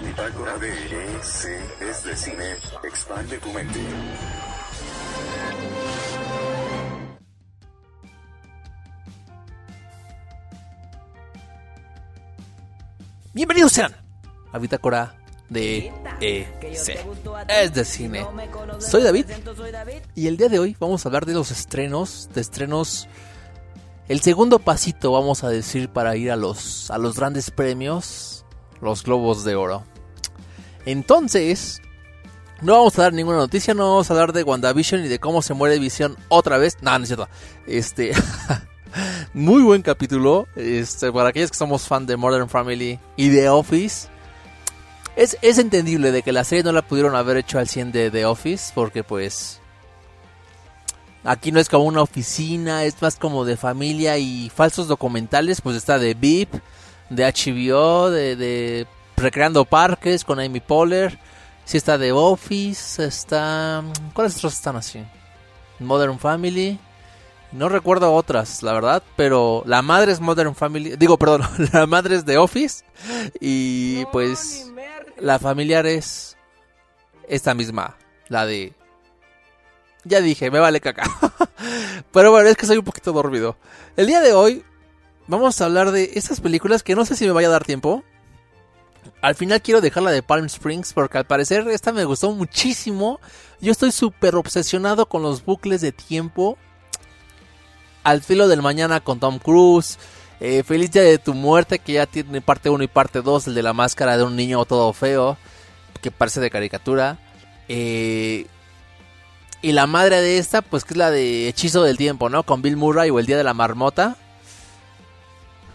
Bitácora de C es de cine. Expande tu mente. Bienvenidos sean a Bitácora de EC. Es de cine. Soy David y el día de hoy vamos a hablar de los estrenos, de estrenos el segundo pasito vamos a decir para ir a los a los grandes premios, los Globos de Oro. Entonces, no vamos a dar ninguna noticia, no vamos a hablar de WandaVision y de cómo se muere Visión otra vez. No, no es cierto. Este muy buen capítulo. Este, para aquellos que somos fan de Modern Family y de Office. Es, es entendible de que la serie no la pudieron haber hecho al 100 de The Office. Porque pues... Aquí no es como una oficina, es más como de familia y falsos documentales. Pues está de VIP, de HBO, de, de Recreando Parques con Amy Poehler. Sí está de Office, está... ¿Cuáles otros están así? Modern Family. No recuerdo otras, la verdad, pero la madre es Modern Family, digo, perdón, la madre es de Office y pues la familiar es esta misma, la de... Ya dije, me vale caca. pero bueno, es que soy un poquito dormido. El día de hoy vamos a hablar de estas películas que no sé si me vaya a dar tiempo. Al final quiero dejarla de Palm Springs porque al parecer esta me gustó muchísimo. Yo estoy súper obsesionado con los bucles de tiempo al filo del mañana con Tom Cruise. Eh, Feliz día de tu muerte, que ya tiene parte 1 y parte 2, el de la máscara de un niño todo feo, que parece de caricatura. Eh, y la madre de esta, pues que es la de Hechizo del Tiempo, ¿no? Con Bill Murray o El Día de la Marmota.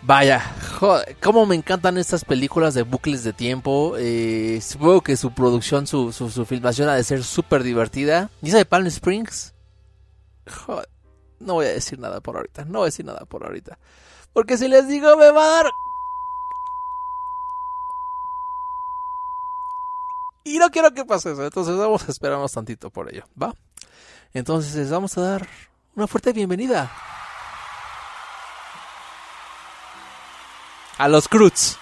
Vaya, joder, cómo me encantan estas películas de bucles de tiempo. Eh, supongo que su producción, su, su, su filmación ha de ser súper divertida. ¿Y esa de Palm Springs? Joder. No voy a decir nada por ahorita. No voy a decir nada por ahorita. Porque si les digo me va a dar... Y no quiero que pase eso. Entonces vamos a esperarnos tantito por ello. ¿Va? Entonces les vamos a dar una fuerte bienvenida. A los Cruz.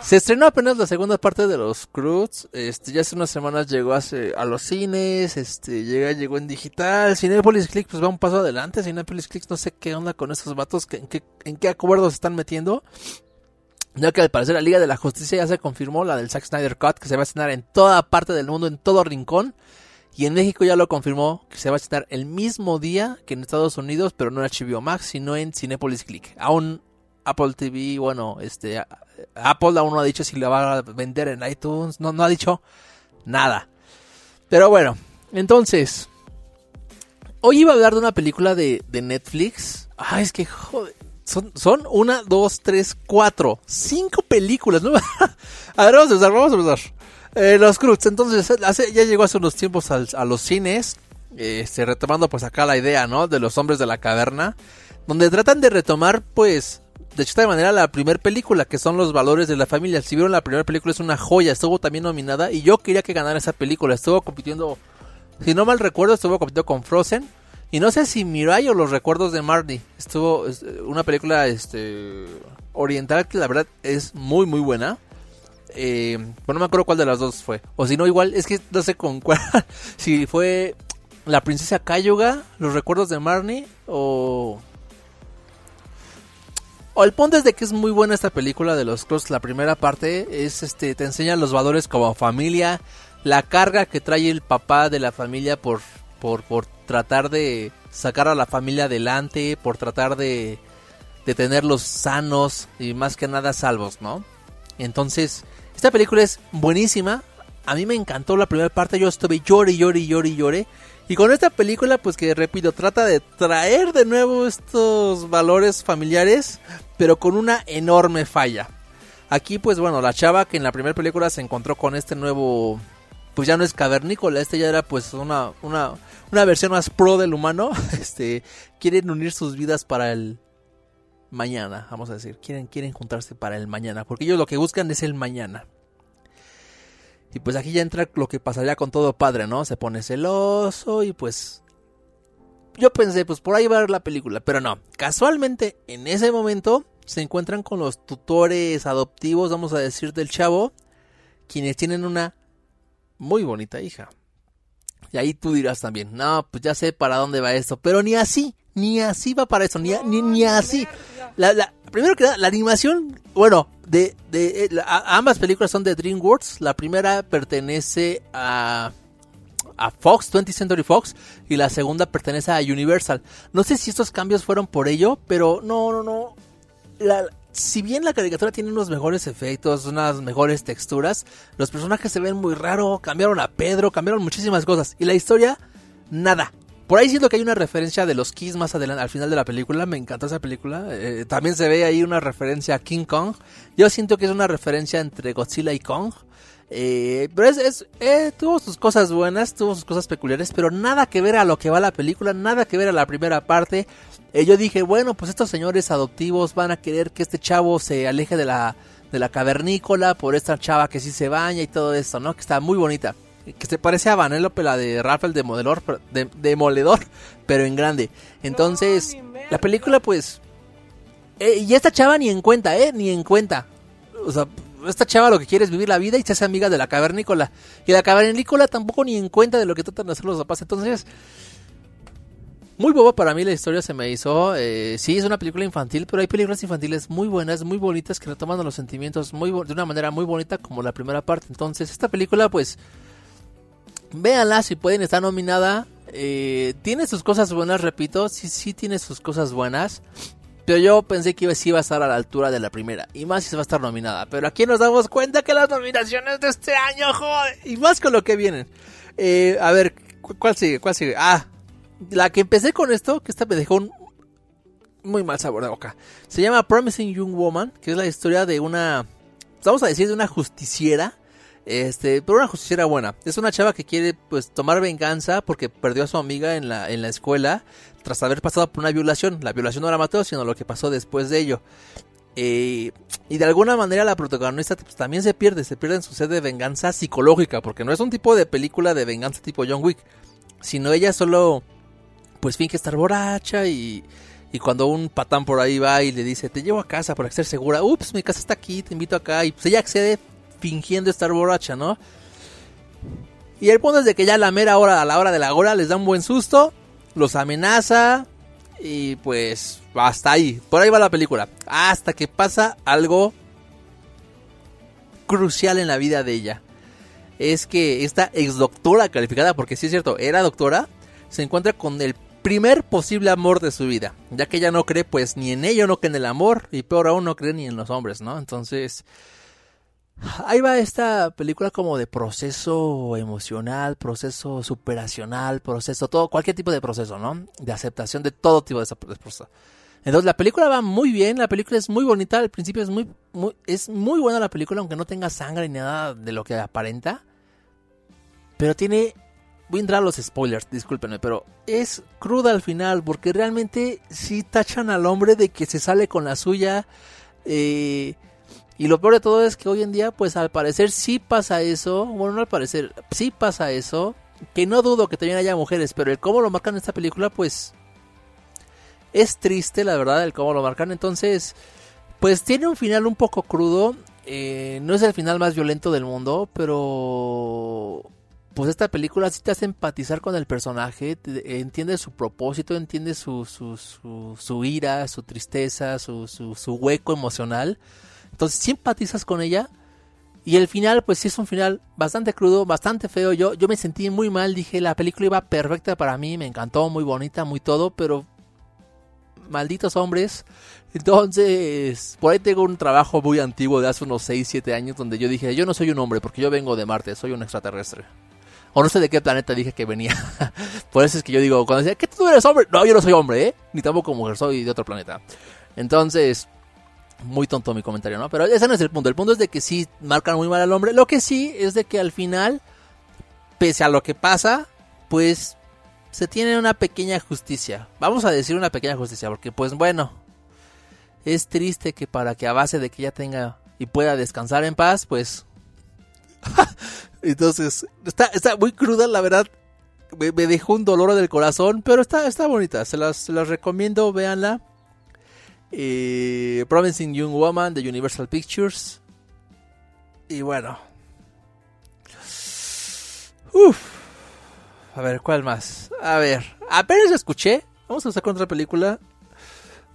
Se estrenó apenas la segunda parte de los Cruz. Este, ya hace unas semanas llegó a los cines. Este, llega, llegó en digital. Cinepolis Click, pues va un paso adelante. Cinepolis Click, no sé qué onda con esos vatos. en, qué, ¿En qué acuerdos se están metiendo? Ya que al parecer la Liga de la Justicia ya se confirmó, la del Zack Snyder Cut, que se va a estrenar en toda parte del mundo, en todo rincón. Y en México ya lo confirmó que se va a estrenar el mismo día que en Estados Unidos, pero no en HBO Max, sino en Cinepolis Click. Aún Apple TV, bueno, este, Apple aún no ha dicho si la va a vender en iTunes, no, no ha dicho nada. Pero bueno, entonces, hoy iba a hablar de una película de, de Netflix. Ay, es que joder, son, son una, dos, tres, cuatro, cinco películas. ¿no? a ver, vamos a empezar, vamos a empezar. Eh, los Cruz, entonces, hace, ya llegó hace unos tiempos a los cines, este, retomando pues acá la idea, ¿no? De los hombres de la caverna, donde tratan de retomar pues de esta manera la primera película, que son los valores de la familia. Si vieron la primera película es una joya, estuvo también nominada y yo quería que ganara esa película. Estuvo compitiendo, si no mal recuerdo, estuvo compitiendo con Frozen. Y no sé si Mirai o los recuerdos de Marty. Estuvo una película este oriental que la verdad es muy muy buena. Eh, pero no me acuerdo cuál de las dos fue. O si no, igual, es que no sé con cuál. si fue La Princesa Cayuga, Los Recuerdos de Marnie o o el punto es de que es muy buena esta película de los Cross. La primera parte es este te enseña los valores como familia, la carga que trae el papá de la familia por por, por tratar de sacar a la familia adelante, por tratar de de tenerlos sanos y más que nada salvos, ¿no? Entonces, esta película es buenísima. A mí me encantó la primera parte, yo estuve llore, llore, llore, llore. Y con esta película, pues que repito, trata de traer de nuevo estos valores familiares, pero con una enorme falla. Aquí, pues bueno, la chava que en la primera película se encontró con este nuevo, pues ya no es cavernícola, este ya era pues una, una, una versión más pro del humano. Este, quieren unir sus vidas para el mañana, vamos a decir, quieren, quieren juntarse para el mañana, porque ellos lo que buscan es el mañana. Y pues aquí ya entra lo que pasaría con todo padre, ¿no? Se pone celoso y pues yo pensé, pues por ahí va a ver la película, pero no. Casualmente, en ese momento, se encuentran con los tutores adoptivos, vamos a decir, del chavo, quienes tienen una muy bonita hija. Y ahí tú dirás también, no, pues ya sé para dónde va esto, pero ni así, ni así va para eso, ni, ni, ni así. La, la, primero que nada, la animación, bueno, de, de, de ambas películas son de DreamWorks. La primera pertenece a a Fox, 20th Century Fox, y la segunda pertenece a Universal. No sé si estos cambios fueron por ello, pero no, no, no. La, si bien la caricatura tiene unos mejores efectos, unas mejores texturas, los personajes se ven muy raro, cambiaron a Pedro, cambiaron muchísimas cosas. Y la historia, nada. Por ahí siento que hay una referencia de los Kiss más adelante, al final de la película. Me encantó esa película. Eh, también se ve ahí una referencia a King Kong. Yo siento que es una referencia entre Godzilla y Kong. Eh, pero es, es eh, tuvo sus cosas buenas, tuvo sus cosas peculiares, pero nada que ver a lo que va la película, nada que ver a la primera parte. Eh, yo dije, bueno, pues estos señores adoptivos van a querer que este chavo se aleje de la, de la cavernícola por esta chava que sí se baña y todo esto, ¿no? Que está muy bonita. Que se parece a Vanellope, la de Rafael Demoledor, de, Demoledor, pero en grande. Entonces, la película, pues. Eh, y esta chava ni en cuenta, ¿eh? Ni en cuenta. O sea, esta chava lo que quiere es vivir la vida y se hace amiga de la cavernícola. Y la cavernícola tampoco ni en cuenta de lo que tratan de hacer los papás. Entonces, muy boba para mí la historia se me hizo. Eh, sí, es una película infantil, pero hay películas infantiles muy buenas, muy bonitas, que retoman los sentimientos muy de una manera muy bonita como la primera parte. Entonces, esta película, pues, véanla si pueden, está nominada. Eh, tiene sus cosas buenas, repito, sí, sí tiene sus cosas buenas. Pero yo pensé que sí iba a estar a la altura de la primera. Y más si se va a estar nominada. Pero aquí nos damos cuenta que las nominaciones de este año, joder. Y más con lo que vienen. Eh, a ver, ¿cuál sigue? ¿Cuál sigue? Ah, la que empecé con esto, que esta me dejó un muy mal sabor de boca. Se llama Promising Young Woman, que es la historia de una, vamos a decir, de una justiciera. Este, pero una justiciera buena. Es una chava que quiere pues tomar venganza porque perdió a su amiga en la, en la escuela tras haber pasado por una violación. La violación no la mató, sino lo que pasó después de ello. Eh, y de alguna manera la protagonista pues, también se pierde, se pierde en su sed de venganza psicológica, porque no es un tipo de película de venganza tipo John Wick, sino ella solo pues finge estar borracha y, y cuando un patán por ahí va y le dice, te llevo a casa para ser segura, ups, mi casa está aquí, te invito acá, y pues ella accede fingiendo estar borracha, ¿no? Y el punto es de que ya a la mera hora, a la hora de la hora, les da un buen susto los amenaza y pues hasta ahí, por ahí va la película, hasta que pasa algo crucial en la vida de ella. Es que esta ex doctora calificada, porque sí es cierto, era doctora, se encuentra con el primer posible amor de su vida, ya que ella no cree pues ni en ello, no cree en el amor, y peor aún no cree ni en los hombres, ¿no? Entonces, Ahí va esta película como de proceso emocional, proceso superacional, proceso, todo, cualquier tipo de proceso, ¿no? De aceptación de todo tipo de proceso. Entonces la película va muy bien, la película es muy bonita, al principio es muy, es muy buena la película, aunque no tenga sangre ni nada de lo que aparenta. Pero tiene, voy a entrar a los spoilers, discúlpenme, pero es cruda al final, porque realmente sí tachan al hombre de que se sale con la suya. Eh, y lo peor de todo es que hoy en día, pues al parecer sí pasa eso. Bueno, no al parecer, sí pasa eso. Que no dudo que también haya mujeres, pero el cómo lo marcan en esta película, pues es triste, la verdad, el cómo lo marcan. Entonces, pues tiene un final un poco crudo. Eh, no es el final más violento del mundo, pero pues esta película sí te hace empatizar con el personaje, entiende su propósito, entiende su, su, su, ira, su tristeza, su, su, su hueco emocional. Entonces simpatizas con ella. Y el final, pues sí es un final bastante crudo, bastante feo. Yo, yo me sentí muy mal, dije, la película iba perfecta para mí, me encantó, muy bonita, muy todo, pero malditos hombres. Entonces, por ahí tengo un trabajo muy antiguo de hace unos 6, 7 años donde yo dije, yo no soy un hombre porque yo vengo de Marte, soy un extraterrestre. O no sé de qué planeta dije que venía. por eso es que yo digo, cuando decía, ¿qué tú eres hombre? No, yo no soy hombre, ¿eh? Ni tampoco mujer, soy de otro planeta. Entonces, muy tonto mi comentario, ¿no? Pero ese no es el punto. El punto es de que sí marcan muy mal al hombre. Lo que sí es de que al final, pese a lo que pasa, pues se tiene una pequeña justicia. Vamos a decir una pequeña justicia, porque pues bueno, es triste que para que a base de que ella tenga y pueda descansar en paz, pues... Entonces, está, está muy cruda, la verdad. me, dejó un dolor del corazón, pero está, está bonita, se las, las recomiendo, véanla. Eh, Promising Young Woman de Universal Pictures. Y bueno. Uf. A ver, ¿cuál más? A ver, apenas escuché. Vamos a sacar otra película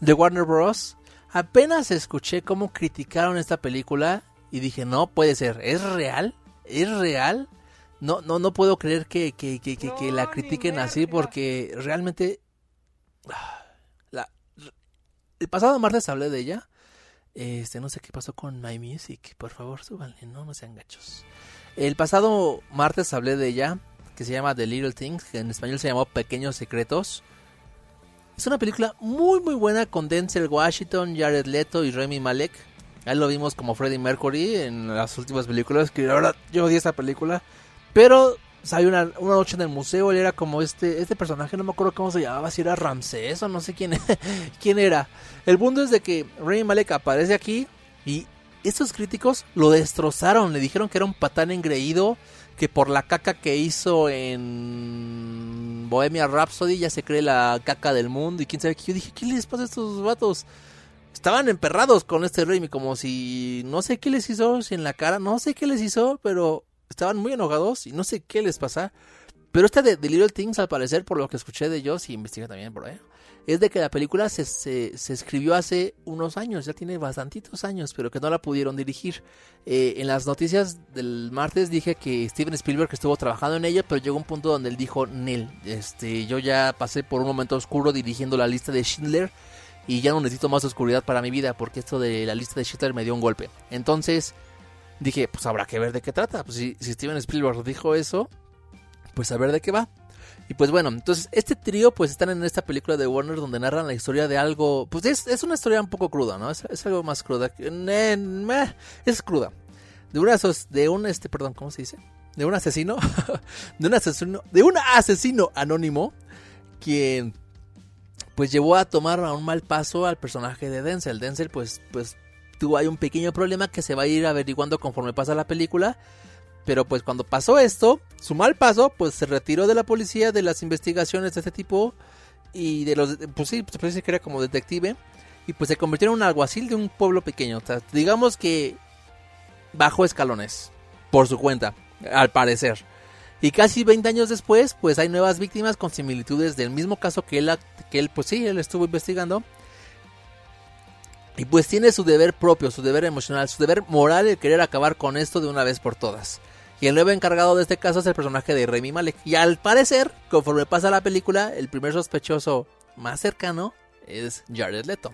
de Warner Bros. Apenas escuché cómo criticaron esta película y dije, no puede ser, ¿es real? ¿Es real? No, no, no puedo creer que, que, que, que la critiquen así porque realmente... el pasado martes hablé de ella. Este, no sé qué pasó con My Music. Por favor, súbanle, no, no sean gachos. El pasado martes hablé de ella, que se llama The Little Things, que en español se llamó Pequeños Secretos. Es una película muy muy buena con Denzel Washington, Jared Leto y Remy Malek. Ahí lo vimos como Freddie Mercury en las últimas películas, que la verdad yo odié esa película. Pero salió una, una, noche en el museo, él era como este, este personaje, no me acuerdo cómo se llamaba, si era Ramsés o no sé quién, quién era. El punto es de que Remy Malek aparece aquí y estos críticos lo destrozaron, le dijeron que era un patán engreído, que por la caca que hizo en Bohemia Rhapsody ya se cree la caca del mundo y quién sabe qué. Yo dije, ¿qué les pasa a estos vatos? Estaban emperrados con este Raimi como si no sé qué les hizo, si en la cara, no sé qué les hizo, pero estaban muy enojados y no sé qué les pasa. Pero esta de, The Little Things, al parecer, por lo que escuché de ellos y investigué también por ahí, es de que la película se, se, escribió hace unos años, ya tiene bastantitos años, pero que no la pudieron dirigir. Eh, en las noticias del martes dije que Steven Spielberg estuvo trabajando en ella, pero llegó un punto donde él dijo, Nel, este, yo ya pasé por un momento oscuro dirigiendo la lista de Schindler y ya no necesito más oscuridad para mi vida porque esto de la lista de Schindler me dio un golpe. Entonces dije, pues habrá que ver de qué trata. Pues si, si Steven Spielberg dijo eso, pues a ver de qué va. Y pues bueno, entonces este trío pues están en esta película de Warner donde narran la historia de algo, pues es, es una historia un poco cruda, ¿no? Es, algo más cruda. es cruda. De una de un este, perdón, ¿cómo se dice? De un asesino, de un asesino, de un asesino anónimo quien pues llevó a tomar a un mal paso al personaje de Denzel. Denzel pues pues tuvo ahí un pequeño problema que se va a ir averiguando conforme pasa la película pero pues cuando pasó esto, su mal paso, pues se retiró de la policía, de las investigaciones de este tipo y de los, pues sí, se parece que era como detective y pues se convirtió en un alguacil de un pueblo pequeño. O sea, digamos que bajó escalones por su cuenta, al parecer. Y casi 20 años después, pues hay nuevas víctimas con similitudes del mismo caso que él, que él pues sí, él estuvo investigando. Y pues tiene su deber propio, su deber emocional, su deber moral el querer acabar con esto de una vez por todas. Y el nuevo encargado de este caso es el personaje de Remy Malek. Y al parecer, conforme pasa la película, el primer sospechoso más cercano es Jared Leto.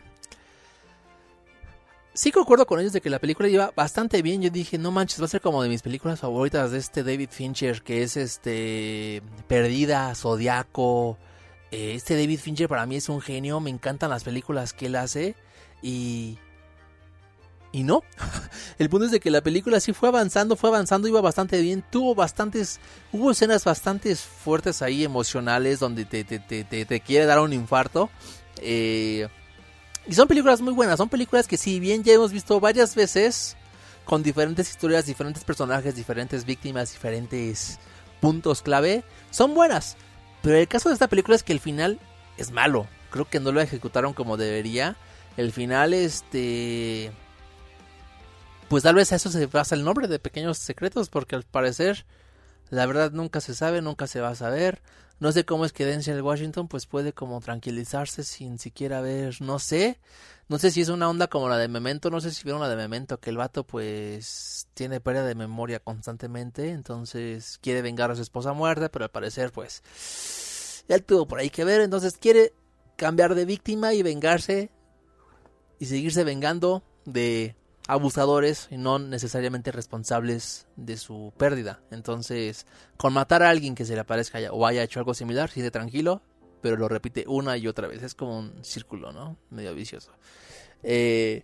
Sí concuerdo con ellos de que la película iba bastante bien. Yo dije, no manches, va a ser como de mis películas favoritas de este David Fincher, que es este Perdida, Zodiaco. Eh, este David Fincher para mí es un genio, me encantan las películas que él hace y y no. El punto es de que la película sí fue avanzando, fue avanzando, iba bastante bien. Tuvo bastantes, hubo escenas bastante fuertes ahí, emocionales, donde te, te, te, te quiere dar un infarto. Eh, y son películas muy buenas, son películas que si bien ya hemos visto varias veces, con diferentes historias, diferentes personajes, diferentes víctimas, diferentes puntos clave, son buenas. Pero el caso de esta película es que el final es malo. Creo que no lo ejecutaron como debería. El final, este pues tal vez a eso se basa el nombre de Pequeños Secretos, porque al parecer la verdad nunca se sabe, nunca se va a saber. No sé cómo es que Denzel Washington pues puede como tranquilizarse sin siquiera ver, no sé. No sé si es una onda como la de Memento, no sé si vieron la de Memento, que el vato pues tiene pérdida de memoria constantemente, entonces quiere vengar a su esposa muerta, pero al parecer pues ya tuvo por ahí que ver, entonces quiere cambiar de víctima y vengarse y seguirse vengando de abusadores y no necesariamente responsables de su pérdida. Entonces, con matar a alguien que se le aparezca o haya hecho algo similar, sigue tranquilo, pero lo repite una y otra vez. Es como un círculo, ¿no? Medio vicioso. Eh,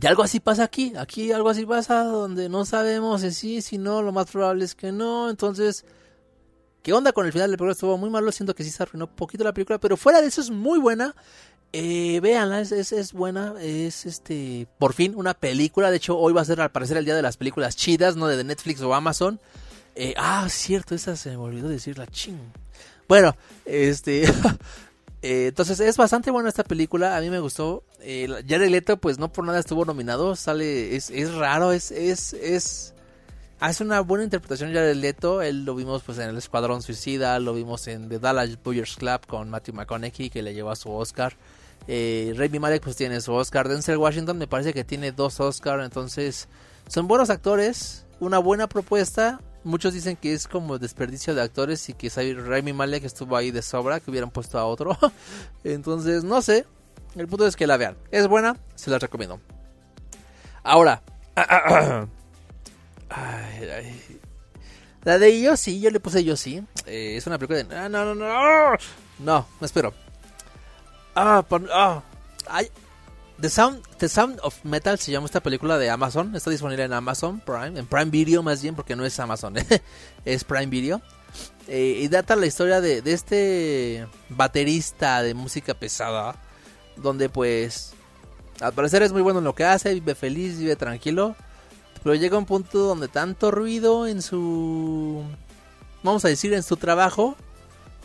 y algo así pasa aquí. Aquí algo así pasa donde no sabemos si sí, si no. Lo más probable es que no. Entonces, ¿qué onda con el final del programa? Estuvo muy malo. Siento que sí se arruinó poquito la película. Pero fuera de eso es muy buena. Eh, véanla, es, es, buena, es este, por fin una película, de hecho hoy va a ser al parecer el día de las películas chidas, no de Netflix o Amazon, Eh, ah, cierto, esa se me olvidó decirla, ching. Bueno, este... Eh, entonces es bastante buena esta película, a mí me gustó. Eh, Jared Leto, pues no por nada estuvo nominado, sale, es, es raro, es, es, es, hace una buena interpretación Jared Leto, él lo vimos pues en El Escuadrón Suicida, lo vimos en The Dallas Buyers Club con Matthew McConaughey que le llevó a su Oscar. Eh, Malek pues tiene su Oscar, Denzel Washington me parece que tiene dos Oscars, entonces son buenos actores, una buena propuesta, muchos dicen que es como desperdicio de actores y que Remy Malek estuvo ahí de sobra, que hubieran puesto a otro. Entonces, no sé. El punto es que la vean. Es buena, se la recomiendo. Ahora. La de yo sí, yo le puse yo sí. Eh, es una película de... Ah, no, no, no. No, no espero. Ah, por, ah. Ay, The Sound, The Sound of Metal se llama esta película de Amazon. Está disponible en Amazon Prime, en Prime Video más bien, porque no es Amazon, es Prime Video. Eh, y data la historia de, de, este baterista de música pesada, donde pues al parecer es muy bueno en lo que hace, vive feliz, vive tranquilo, pero llega un punto donde tanto ruido en su, vamos a decir, en su trabajo,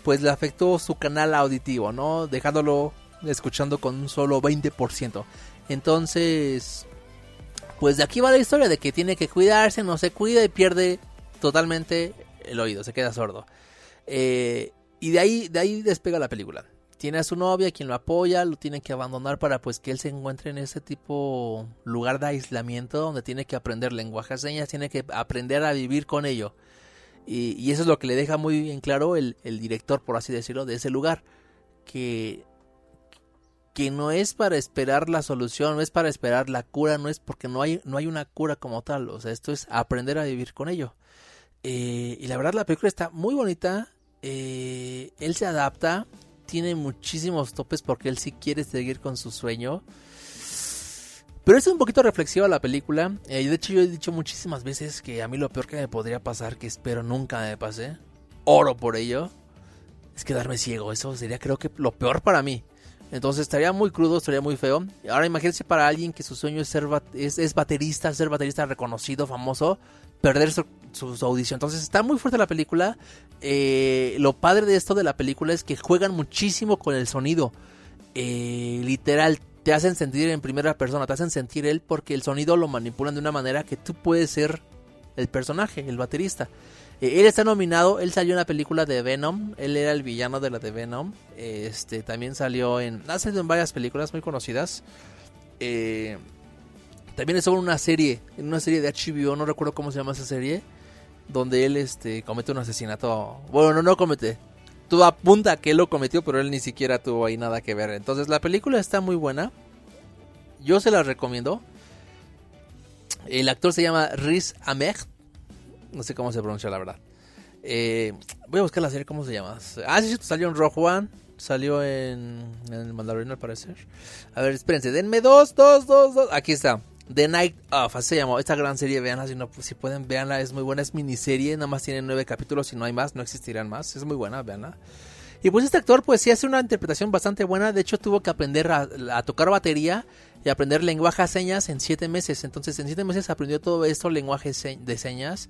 pues le afectó su canal auditivo, ¿no? Dejándolo escuchando con un solo 20%. Entonces, pues de aquí va la historia de que tiene que cuidarse, no se cuida y pierde totalmente el oído, se queda sordo. Eh, y de ahí, de ahí despega la película. Tiene a su novia quien lo apoya, lo tiene que abandonar para pues que él se encuentre en ese tipo lugar de aislamiento donde tiene que aprender lenguaje señas, tiene que aprender a vivir con ello. Y, eso es lo que le deja muy bien claro el, el director, por así decirlo, de ese lugar. Que que no es para esperar la solución, no es para esperar la cura, no es porque no hay, no hay una cura como tal, o sea, esto es aprender a vivir con ello. Eh, y la verdad la película está muy bonita, eh, él se adapta, tiene muchísimos topes porque él sí quiere seguir con su sueño. Pero es un poquito reflexiva la película. Eh, de hecho, yo he dicho muchísimas veces que a mí lo peor que me podría pasar, que espero nunca me pase, oro por ello, es quedarme ciego. Eso sería creo que lo peor para mí. Entonces estaría muy crudo, estaría muy feo. Ahora imagínense para alguien que su sueño es ser baterista, ser baterista reconocido, famoso, perder su, audición. Entonces está muy fuerte la película. Eh, lo padre de esto de la película es que juegan muchísimo con el sonido. Eh, literal, te hacen sentir en primera persona, te hacen sentir él porque el sonido lo manipulan de una manera que tú puedes ser el personaje, el baterista. Eh, él está nominado, él salió en la película de Venom, él era el villano de la de Venom. Este también salió en. Ha salido en varias películas muy conocidas. Eh, también estuvo en una serie, en una serie de HBO, no recuerdo cómo se llama esa serie, donde él este comete un asesinato. Bueno, no, no comete. Todo apunta que él lo cometió, pero él ni siquiera tuvo ahí nada que ver. Entonces la película está muy buena. Yo se la recomiendo. El actor se llama Riz Ahmed. No sé cómo se pronuncia la verdad. Eh, voy a buscar la serie, ¿cómo se llama? Ah, sí, salió en Rogue One. Salió en, en el al parecer. A ver, espérense, denme dos, dos, dos, dos. Aquí está. The Night Of, así se llamó. Esta gran serie, veanla si, no, si pueden, veanla. Es muy buena, es miniserie. Nada más tiene nueve capítulos. y no hay más, no existirán más. Es muy buena, veanla. Y pues este actor, pues sí hace una interpretación bastante buena. De hecho, tuvo que aprender a, tocar batería y aprender lenguaje de señas en siete meses. Entonces, en siete meses aprendió todo esto, lenguaje de señas.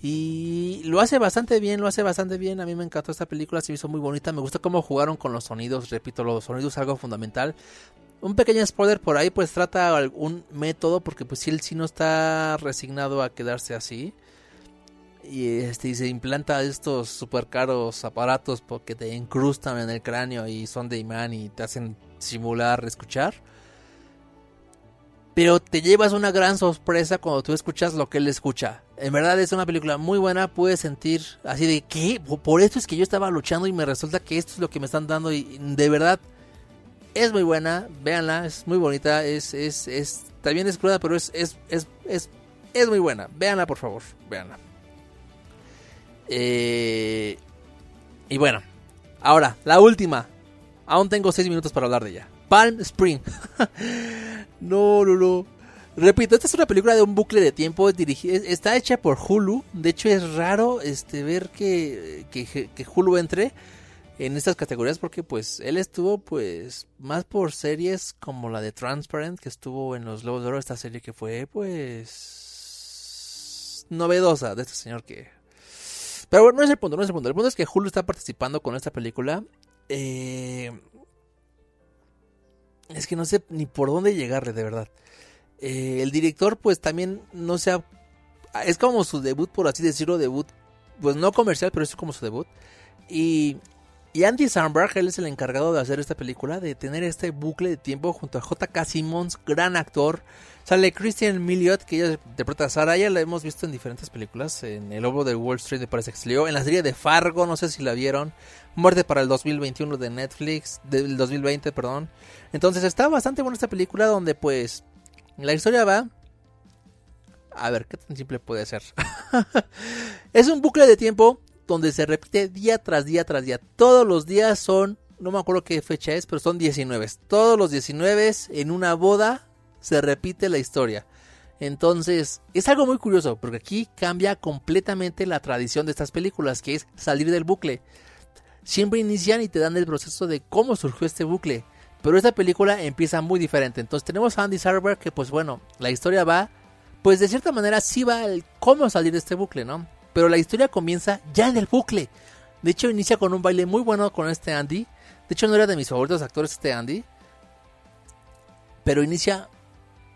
Y lo hace bastante bien, lo hace bastante bien. A mí me encantó esta película, se me hizo muy bonita. Me gusta cómo jugaron con los sonidos. Repito, los sonidos es algo fundamental. Un pequeño spoiler por ahí, pues trata algún método, porque pues si él sí no está resignado a quedarse así. Y este se implanta estos super caros aparatos porque te incrustan en el cráneo y son de imán y te hacen simular escuchar pero te llevas una gran sorpresa cuando tú escuchas lo que él escucha. En verdad es una película muy buena, puedes sentir así de que por esto es que yo estaba luchando y me resulta que esto es lo que me están dando y de verdad es muy buena, véanla, es muy bonita, es es es también es cruda, pero es es es es, es muy buena. Véanla, por favor, véanla. Eh, y bueno, ahora, la última. Aún tengo seis minutos para hablar de ella. Palm Spring. no, no, no. Repito, esta es una película de un bucle de tiempo. está hecha por Hulu. De hecho, es raro este, ver que, que, Hulu entre en estas categorías porque pues él estuvo pues más por series como la de Transparent que estuvo en los Globos de Oro. Esta serie que fue pues novedosa de este señor que Pero bueno, no es el punto, no es el punto. El punto es que Hulu está participando con esta película. Eh, es que no sé ni por dónde llegarle, de verdad. Eh, el director, pues también no se ha. Es como su debut, por así decirlo, debut. Pues no comercial, pero es como su debut. Y, y Andy Samberg, él es el encargado de hacer esta película, de tener este bucle de tiempo junto a J.K. Simmons, gran actor. Sale Christian Miliot, que ella interpreta a. Ya la hemos visto en diferentes películas. En El Lobo de Wall Street, parece que salió. En la serie de Fargo, no sé si la vieron. Muerte para el 2021 de Netflix, del 2020, perdón. Entonces está bastante buena esta película donde pues la historia va... A ver, ¿qué tan simple puede ser? es un bucle de tiempo donde se repite día tras día tras día. Todos los días son, no me acuerdo qué fecha es, pero son 19. Todos los 19 en una boda se repite la historia. Entonces, es algo muy curioso, porque aquí cambia completamente la tradición de estas películas, que es salir del bucle. Siempre inician y te dan el proceso de cómo surgió este bucle. Pero esta película empieza muy diferente. Entonces tenemos a Andy Sarber que pues bueno, la historia va, pues de cierta manera sí va el cómo salir de este bucle, ¿no? Pero la historia comienza ya en el bucle. De hecho inicia con un baile muy bueno con este Andy. De hecho no era de mis favoritos actores este Andy. Pero inicia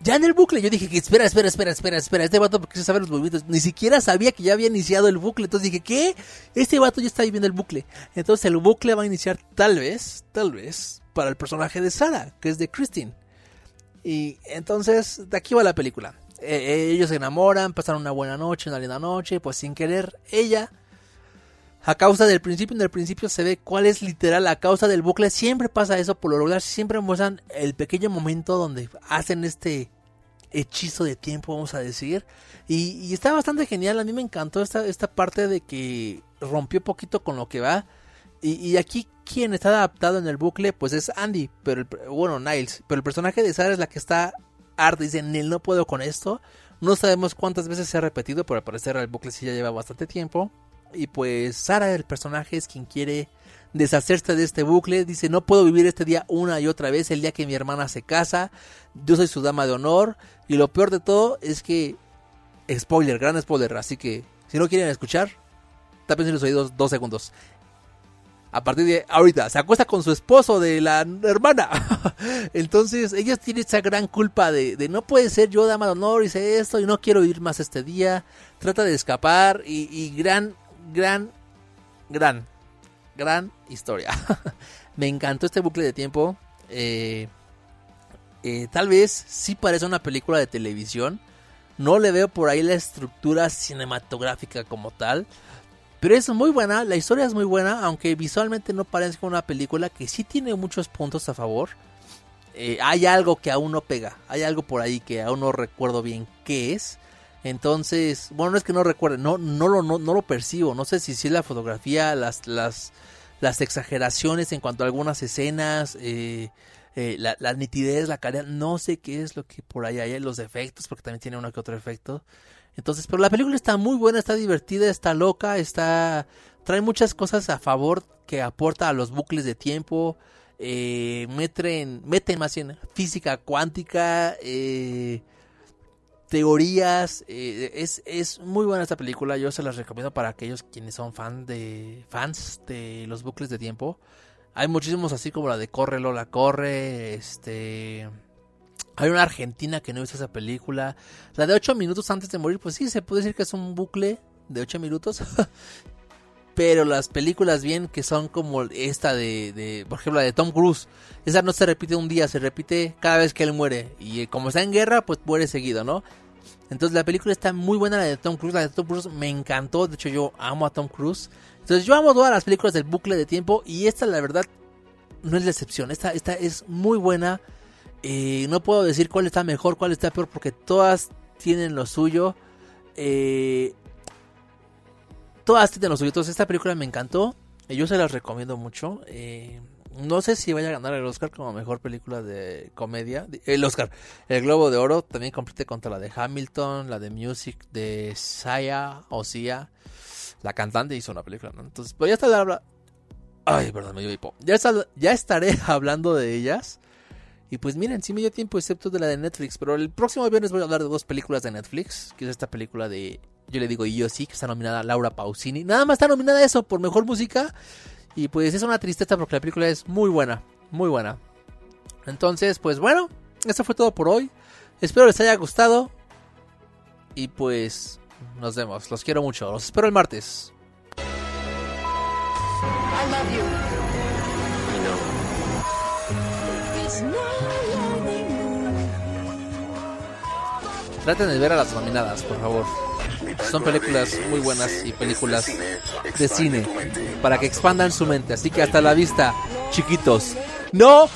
ya en el bucle. Yo dije que espera, espera, espera, espera, espera. Este vato porque se sabe los movimientos. Ni siquiera sabía que ya había iniciado el bucle. Entonces dije, ¿qué? Este vato ya está viviendo el bucle. Entonces el bucle va a iniciar tal vez, tal vez, para el personaje de Sara, que es de Christine. Y entonces, de aquí va la película. E, ellos se enamoran, pasan una buena noche, una linda noche, pues sin querer, ella, a causa del principio, en el principio se ve cuál es literal la causa del bucle. Siempre pasa eso, por lo regular, siempre muestran el pequeño momento donde hacen este hechizo de tiempo, vamos a decir. Y, y está bastante genial, a mí me encantó esta, esta parte de que rompió poquito con lo que va. Y, aquí quien está adaptado en el bucle, pues es Andy, pero bueno, Niles, pero el personaje de Sara es la que está harta, dice, Neil, no puedo con esto. No sabemos cuántas veces se ha repetido, pero al parecer el bucle sí ya lleva bastante tiempo. Y pues Sara, el personaje, es quien quiere deshacerse de este bucle. Dice, no puedo vivir este día una y otra vez, el día que mi hermana se casa. Yo soy su dama de honor. Y lo peor de todo es que... Spoiler, gran spoiler. Así que, si no quieren escuchar, tapen los oídos dos segundos a partir de ahorita se acuesta con su esposo de la hermana. Entonces ella tiene esa gran culpa de, no puede ser yo dama de honor, hice esto y no quiero ir más este día. Trata de escapar y, gran, gran, gran, gran historia. Me encantó este bucle de tiempo. Eh, eh, tal vez sí parece una película de televisión. No le veo por ahí la estructura cinematográfica como tal. Pero es muy buena, la historia es muy buena, aunque visualmente no parece como una película que sí tiene muchos puntos a favor. Eh, hay algo que aún no pega, hay algo por ahí que aún no recuerdo bien qué es. Entonces, bueno, no es que no recuerde, no, no, lo, no, lo percibo, no sé si es la fotografía, las, las, las exageraciones en cuanto a algunas escenas, eh, eh, la, la, nitidez, la calidad, no sé qué es lo que por ahí hay, los efectos, porque también tiene uno que otro efecto. Entonces, pero la película está muy buena, está divertida, está loca, está trae muchas cosas a favor que aporta a los bucles de tiempo. Eh, meten, meten más bien física cuántica, eh, teorías. Eh, es, es muy buena esta película. Yo se las recomiendo para aquellos quienes son fan de, fans de los bucles de tiempo. Hay muchísimos así como la de Corre Lola Corre, este hay una argentina que no visto esa película. La de 8 minutos antes de morir, pues sí, se puede decir que es un bucle de 8 minutos. Pero las películas bien que son como esta de, de, por ejemplo, la de Tom Cruise. Esa no se repite un día, se repite cada vez que él muere. Y eh, como está en guerra, pues muere seguido, ¿no? Entonces la película está muy buena, la de Tom Cruise. La de Tom Cruise me encantó. De hecho, yo amo a Tom Cruise. Entonces yo amo todas las películas del bucle de tiempo. Y esta, la verdad, no es la excepción. Esta, esta es muy buena eh, no puedo decir cuál está mejor, cuál está peor, porque todas tienen lo suyo. Eh, todas tienen lo suyo. Entonces, esta película me encantó. Y yo se las recomiendo mucho. Eh, no sé si vaya a ganar el Oscar como mejor película de comedia. El Oscar, el Globo de Oro también compite contra la de Hamilton, la de Music de Saya o Sia. La cantante hizo una película, Entonces, pues ya está Ay, perdón, me dio hipo. Ya, ya estaré hablando de ellas. Y pues miren, sí me dio tiempo excepto de la de Netflix. Pero el próximo viernes voy a hablar de dos películas de Netflix. Que es esta película de Yo le digo, y yo sí, que está nominada Laura Pausini. Nada más está nominada eso por mejor música. Y pues es una tristeza porque la película es muy buena, muy buena. Entonces, pues bueno, eso fue todo por hoy. Espero les haya gustado. Y pues nos vemos. Los quiero mucho. Los espero el martes. I love you. Traten de ver a las nominadas, por favor. Son películas muy buenas y películas de cine para que expandan su mente. Así que hasta la vista, chiquitos. No.